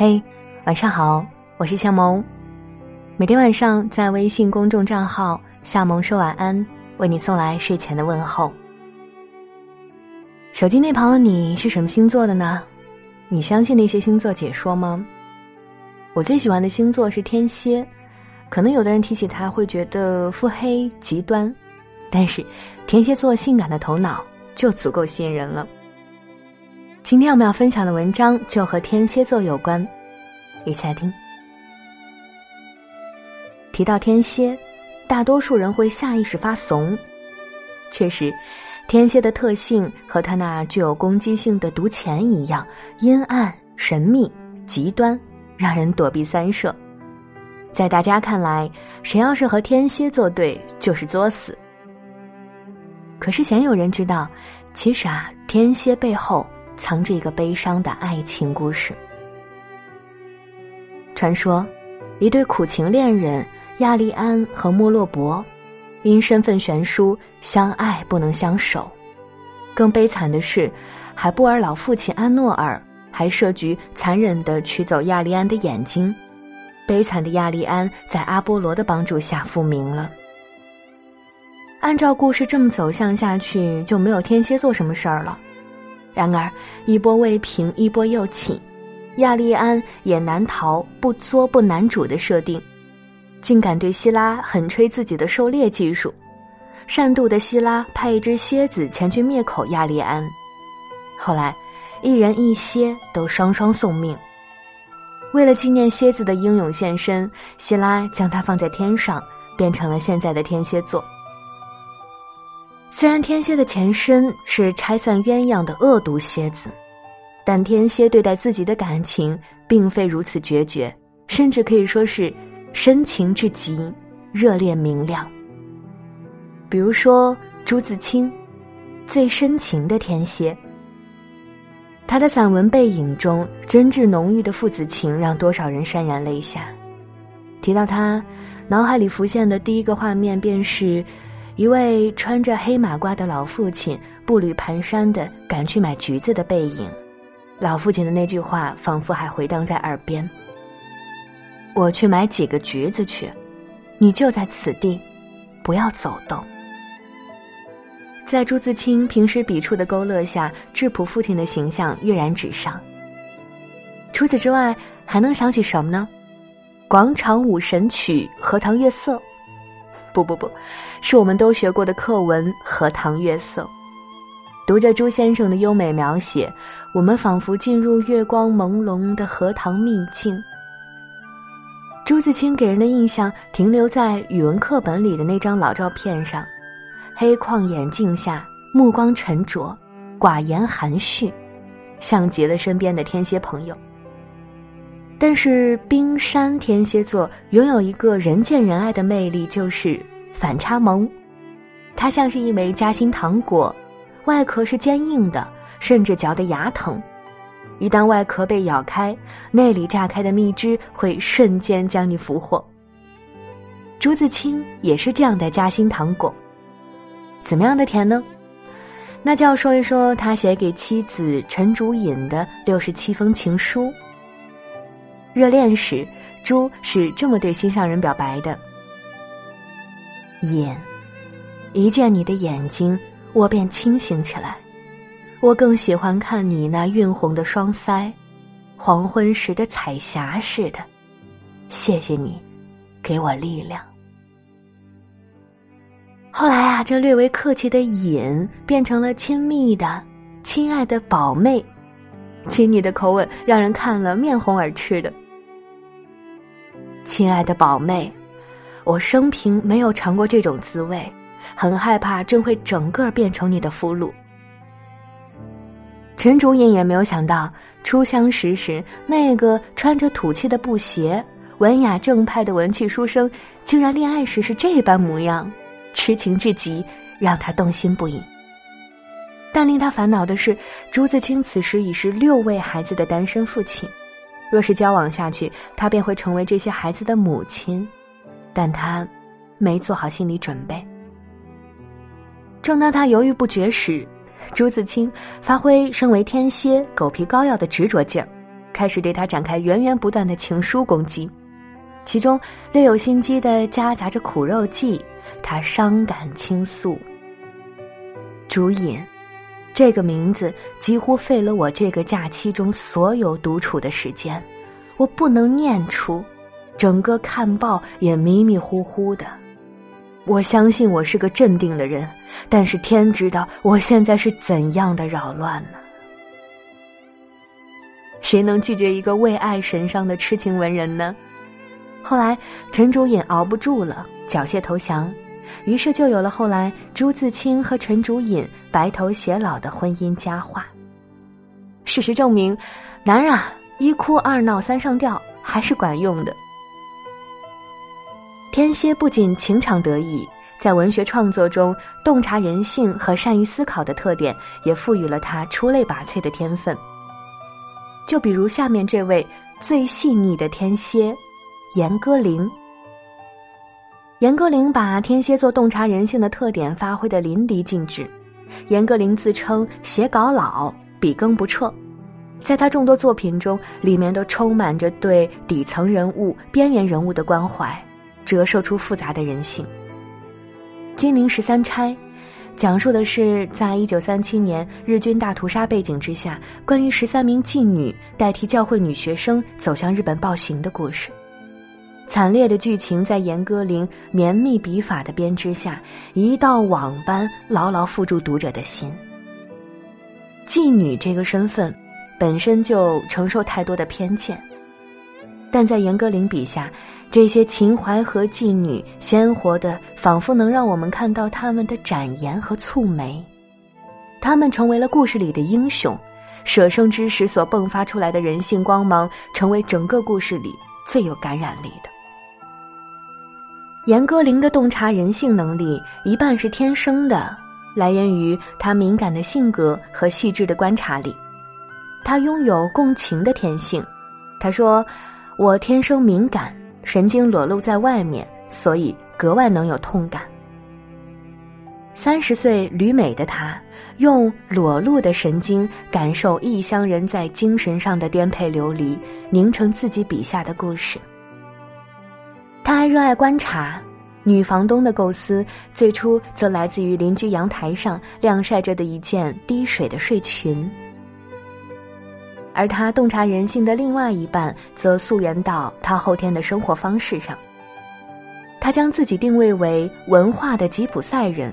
嘿，晚上好，我是夏萌。每天晚上在微信公众账号“夏萌说晚安”为你送来睡前的问候。手机那旁的你是什么星座的呢？你相信那些星座解说吗？我最喜欢的星座是天蝎，可能有的人提起他会觉得腹黑极端，但是天蝎座性感的头脑就足够吸引人了。今天我们要分享的文章就和天蝎座有关，一起来听。提到天蝎，大多数人会下意识发怂。确实，天蝎的特性和他那具有攻击性的毒钳一样，阴暗、神秘、极端，让人躲避三舍。在大家看来，谁要是和天蝎作对，就是作死。可是鲜有人知道，其实啊，天蝎背后。藏着一个悲伤的爱情故事。传说，一对苦情恋人亚利安和莫洛伯，因身份悬殊相爱不能相守。更悲惨的是，海布尔老父亲安诺尔还设局残忍的取走亚利安的眼睛。悲惨的亚利安在阿波罗的帮助下复明了。按照故事这么走向下去，就没有天蝎座什么事儿了。然而，一波未平，一波又起，亚利安也难逃不作不男主的设定，竟敢对希拉狠吹自己的狩猎技术。善妒的希拉派一只蝎子前去灭口亚利安，后来，一人一蝎都双双送命。为了纪念蝎子的英勇献身，希拉将它放在天上，变成了现在的天蝎座。虽然天蝎的前身是拆散鸳鸯的恶毒蝎子，但天蝎对待自己的感情并非如此决绝，甚至可以说是深情至极、热烈明亮。比如说朱自清，最深情的天蝎。他的散文《背影》中真挚浓郁的父子情，让多少人潸然泪下。提到他，脑海里浮现的第一个画面便是。一位穿着黑马褂的老父亲步履蹒跚的赶去买橘子的背影，老父亲的那句话仿佛还回荡在耳边：“我去买几个橘子去，你就在此地，不要走动。”在朱自清平时笔触的勾勒下，质朴父亲的形象跃然纸上。除此之外，还能想起什么呢？广场舞神曲《荷塘月色》。不不不，是我们都学过的课文《荷塘月色》。读着朱先生的优美描写，我们仿佛进入月光朦胧的荷塘秘境。朱自清给人的印象停留在语文课本里的那张老照片上，黑框眼镜下，目光沉着，寡言含蓄，像极了身边的天蝎朋友。但是冰山天蝎座拥有一个人见人爱的魅力，就是反差萌。它像是一枚夹心糖果，外壳是坚硬的，甚至嚼得牙疼。一旦外壳被咬开，内里炸开的蜜汁会瞬间将你俘获。朱自清也是这样的夹心糖果，怎么样的甜呢？那就要说一说他写给妻子陈竹隐的六十七封情书。热恋时，朱是这么对心上人表白的：“隐，一见你的眼睛，我便清醒起来。我更喜欢看你那晕红的双腮，黄昏时的彩霞似的。谢谢你，给我力量。”后来啊，这略为客气的“隐”变成了亲密的“亲爱的宝妹”。亲昵的口吻让人看了面红耳赤的。亲爱的宝妹，我生平没有尝过这种滋味，很害怕真会整个变成你的俘虏。陈竹隐也没有想到，初相识时那个穿着土气的布鞋、文雅正派的文气书生，竟然恋爱时是这般模样，痴情至极，让他动心不已。但令他烦恼的是，朱自清此时已是六位孩子的单身父亲，若是交往下去，他便会成为这些孩子的母亲，但他没做好心理准备。正当他犹豫不决时，朱自清发挥身为天蝎狗皮膏药的执着劲儿，开始对他展开源源不断的情书攻击，其中略有心机的夹杂着苦肉计，他伤感倾诉。朱隐，这个名字几乎废了我这个假期中所有独处的时间，我不能念出，整个看报也迷迷糊糊的。我相信我是个镇定的人，但是天知道我现在是怎样的扰乱呢？谁能拒绝一个为爱神伤的痴情文人呢？后来陈竹隐熬不住了，缴械投降，于是就有了后来朱自清和陈竹隐白头偕老的婚姻佳话。事实证明，男人啊，一哭二闹三上吊还是管用的。天蝎不仅情场得意，在文学创作中洞察人性和善于思考的特点，也赋予了他出类拔萃的天分。就比如下面这位最细腻的天蝎，严歌苓。严歌苓把天蝎座洞察人性的特点发挥的淋漓尽致。严歌苓自称写稿老，笔耕不辍，在他众多作品中，里面都充满着对底层人物、边缘人物的关怀。折射出复杂的人性。《金陵十三钗》讲述的是在一九三七年日军大屠杀背景之下，关于十三名妓女代替教会女学生走向日本暴行的故事。惨烈的剧情在严歌苓绵密笔法的编织下，一道网般牢牢缚住读者的心。妓女这个身份，本身就承受太多的偏见，但在严歌苓笔下。这些秦淮河妓女，鲜活的，仿佛能让我们看到他们的展颜和蹙眉。他们成为了故事里的英雄，舍生之时所迸发出来的人性光芒，成为整个故事里最有感染力的。严歌苓的洞察人性能力，一半是天生的，来源于她敏感的性格和细致的观察力。他拥有共情的天性，他说：“我天生敏感。”神经裸露在外面，所以格外能有痛感。三十岁旅美的她，用裸露的神经感受异乡人在精神上的颠沛流离，凝成自己笔下的故事。他还热爱观察，女房东的构思最初则来自于邻居阳台上晾晒着的一件滴水的睡裙。而他洞察人性的另外一半，则溯源到他后天的生活方式上。他将自己定位为文化的吉普赛人，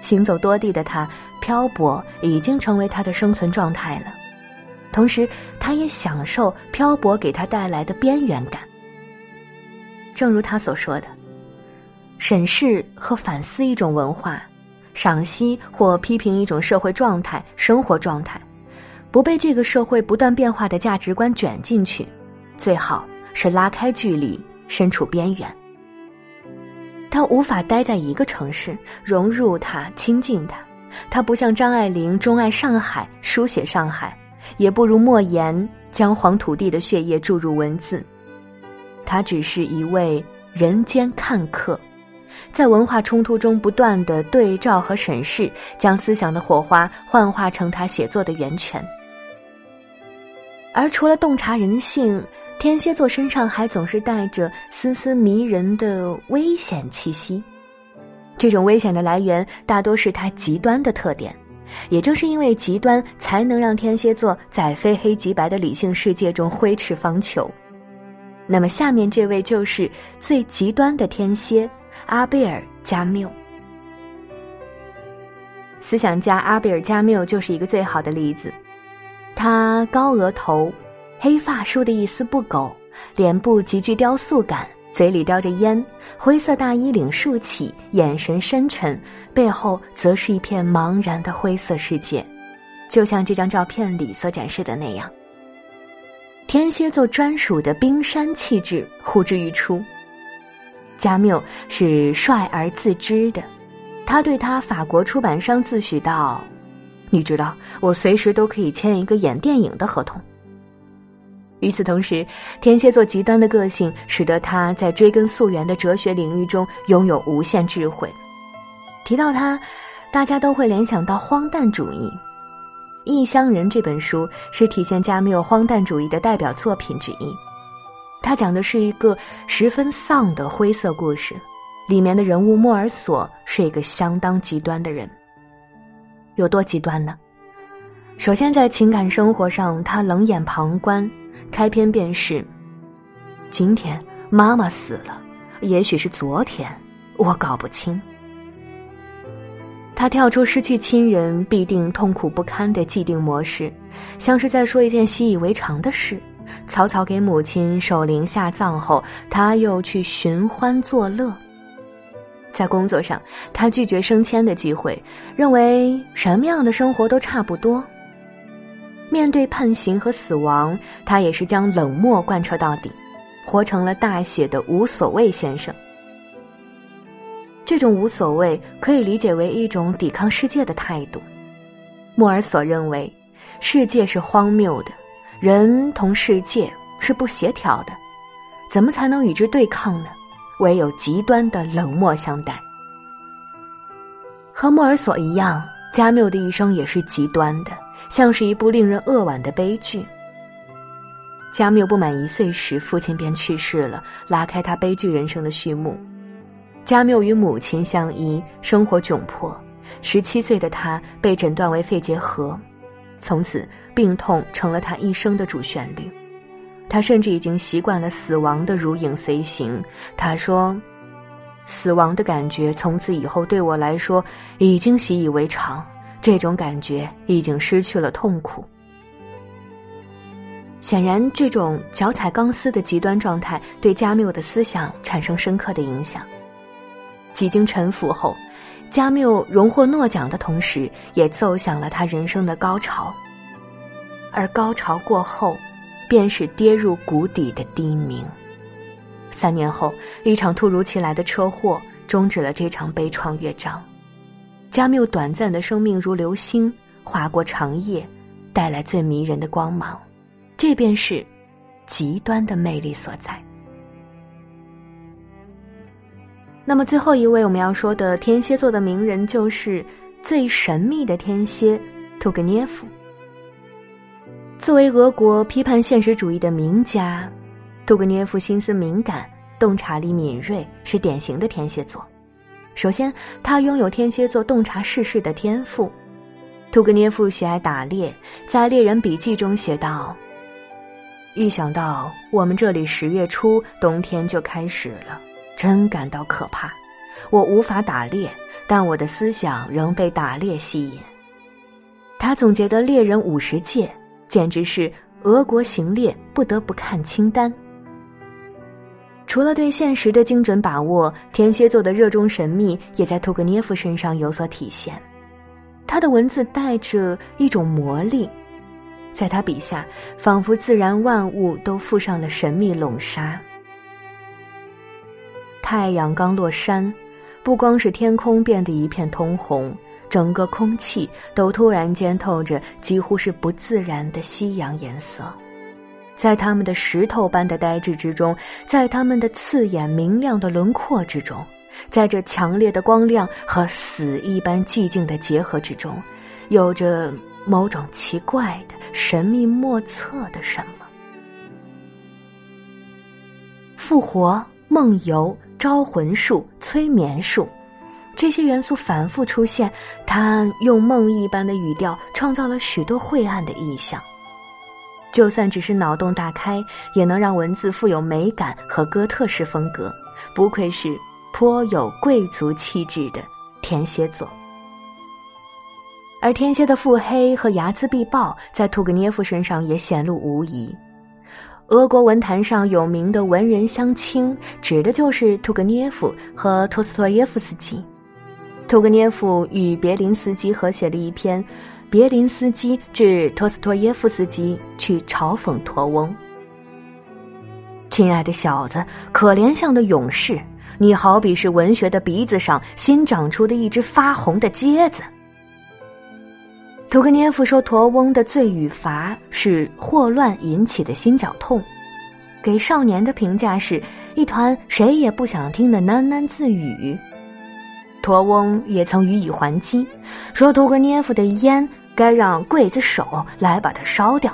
行走多地的他，漂泊已经成为他的生存状态了。同时，他也享受漂泊给他带来的边缘感。正如他所说的：“审视和反思一种文化，赏析或批评一种社会状态、生活状态。”不被这个社会不断变化的价值观卷进去，最好是拉开距离，身处边缘。他无法待在一个城市，融入它，亲近它。他不像张爱玲钟爱上海，书写上海，也不如莫言将黄土地的血液注入文字。他只是一位人间看客，在文化冲突中不断的对照和审视，将思想的火花幻化成他写作的源泉。而除了洞察人性，天蝎座身上还总是带着丝丝迷人的危险气息。这种危险的来源大多是他极端的特点，也正是因为极端，才能让天蝎座在非黑即白的理性世界中挥斥方遒。那么，下面这位就是最极端的天蝎阿贝尔加缪。思想家阿贝尔加缪就是一个最好的例子。他高额头，黑发梳得一丝不苟，脸部极具雕塑感，嘴里叼着烟，灰色大衣领竖起，眼神深沉，背后则是一片茫然的灰色世界，就像这张照片里所展示的那样。天蝎座专属的冰山气质呼之欲出。加缪是帅而自知的，他对他法国出版商自诩道。你知道，我随时都可以签一个演电影的合同。与此同时，天蝎座极端的个性使得他在追根溯源的哲学领域中拥有无限智慧。提到他，大家都会联想到荒诞主义。异乡人》这本书是体现加缪荒诞主义的代表作品之一。它讲的是一个十分丧的灰色故事，里面的人物莫尔索是一个相当极端的人。有多极端呢？首先在情感生活上，他冷眼旁观，开篇便是：“今天妈妈死了，也许是昨天，我搞不清。”他跳出失去亲人必定痛苦不堪的既定模式，像是在说一件习以为常的事。草草给母亲守灵下葬后，他又去寻欢作乐。在工作上，他拒绝升迁的机会，认为什么样的生活都差不多。面对判刑和死亡，他也是将冷漠贯彻到底，活成了大写的无所谓先生。这种无所谓可以理解为一种抵抗世界的态度。莫尔索认为，世界是荒谬的。人同世界是不协调的，怎么才能与之对抗呢？唯有极端的冷漠相待。和莫尔索一样，加缪的一生也是极端的，像是一部令人扼腕的悲剧。加缪不满一岁时，父亲便去世了，拉开他悲剧人生的序幕。加缪与母亲相依，生活窘迫。十七岁的他被诊断为肺结核。从此，病痛成了他一生的主旋律。他甚至已经习惯了死亡的如影随形。他说：“死亡的感觉从此以后对我来说已经习以为常，这种感觉已经失去了痛苦。”显然，这种脚踩钢丝的极端状态对加缪的思想产生深刻的影响。几经沉浮后。加缪荣获诺奖的同时，也奏响了他人生的高潮。而高潮过后，便是跌入谷底的低鸣。三年后，一场突如其来的车祸终止了这场悲怆乐章。加缪短暂的生命如流星划过长夜，带来最迷人的光芒。这便是极端的魅力所在。那么最后一位我们要说的天蝎座的名人，就是最神秘的天蝎屠格涅夫。作为俄国批判现实主义的名家，屠格涅夫心思敏感、洞察力敏锐，是典型的天蝎座。首先，他拥有天蝎座洞察世事的天赋。屠格涅夫喜爱打猎，在《猎人笔记》中写道：“一想到我们这里十月初冬天就开始了。”真感到可怕，我无法打猎，但我的思想仍被打猎吸引。他总结的猎人五十戒，简直是俄国行猎不得不看清单。除了对现实的精准把握，天蝎座的热衷神秘也在屠格涅夫身上有所体现。他的文字带着一种魔力，在他笔下，仿佛自然万物都附上了神秘笼纱。太阳刚落山，不光是天空变得一片通红，整个空气都突然间透着几乎是不自然的夕阳颜色。在他们的石头般的呆滞之中，在他们的刺眼明亮的轮廓之中，在这强烈的光亮和死一般寂静的结合之中，有着某种奇怪的、神秘莫测的什么。复活，梦游。招魂术、催眠术，这些元素反复出现。他用梦一般的语调创造了许多晦暗的意象。就算只是脑洞大开，也能让文字富有美感和哥特式风格。不愧是颇有贵族气质的天蝎座。而天蝎的腹黑和睚眦必报，在屠格涅夫身上也显露无遗。俄国文坛上有名的文人相亲，指的就是屠格涅夫和托斯托耶夫斯基。屠格涅夫与别林斯基合写了一篇《别林斯基致托斯托耶夫斯基去嘲讽陀翁》。亲爱的小子，可怜像的勇士，你好比是文学的鼻子上新长出的一只发红的疖子。屠格涅夫说：“驼翁的罪与罚是霍乱引起的心绞痛，给少年的评价是一团谁也不想听的喃喃自语。”驼翁也曾予以还击，说：“屠格涅夫的烟该让刽子手来把它烧掉。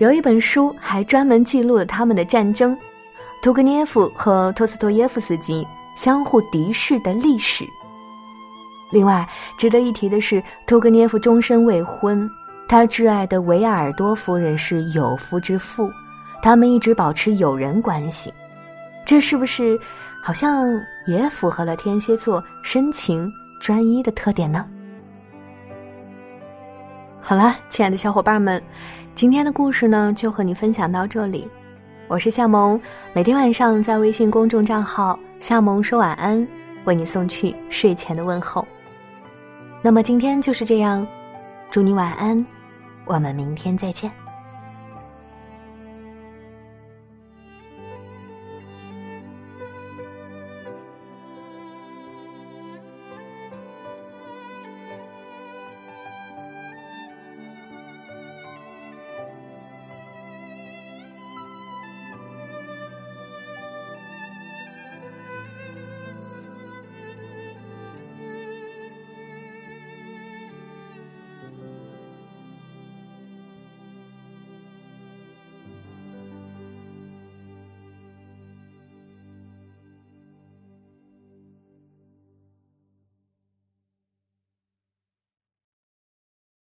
有一本书还专门记录了他们的战争，屠格涅夫和托斯托耶夫斯基相互敌视的历史。另外，值得一提的是，屠格涅夫终身未婚，他挚爱的维亚尔多夫人是有夫之妇，他们一直保持友人关系。这是不是好像也符合了天蝎座深情专一的特点呢？好了，亲爱的小伙伴们。今天的故事呢，就和你分享到这里。我是夏萌，每天晚上在微信公众账号“夏萌说晚安”为你送去睡前的问候。那么今天就是这样，祝你晚安，我们明天再见。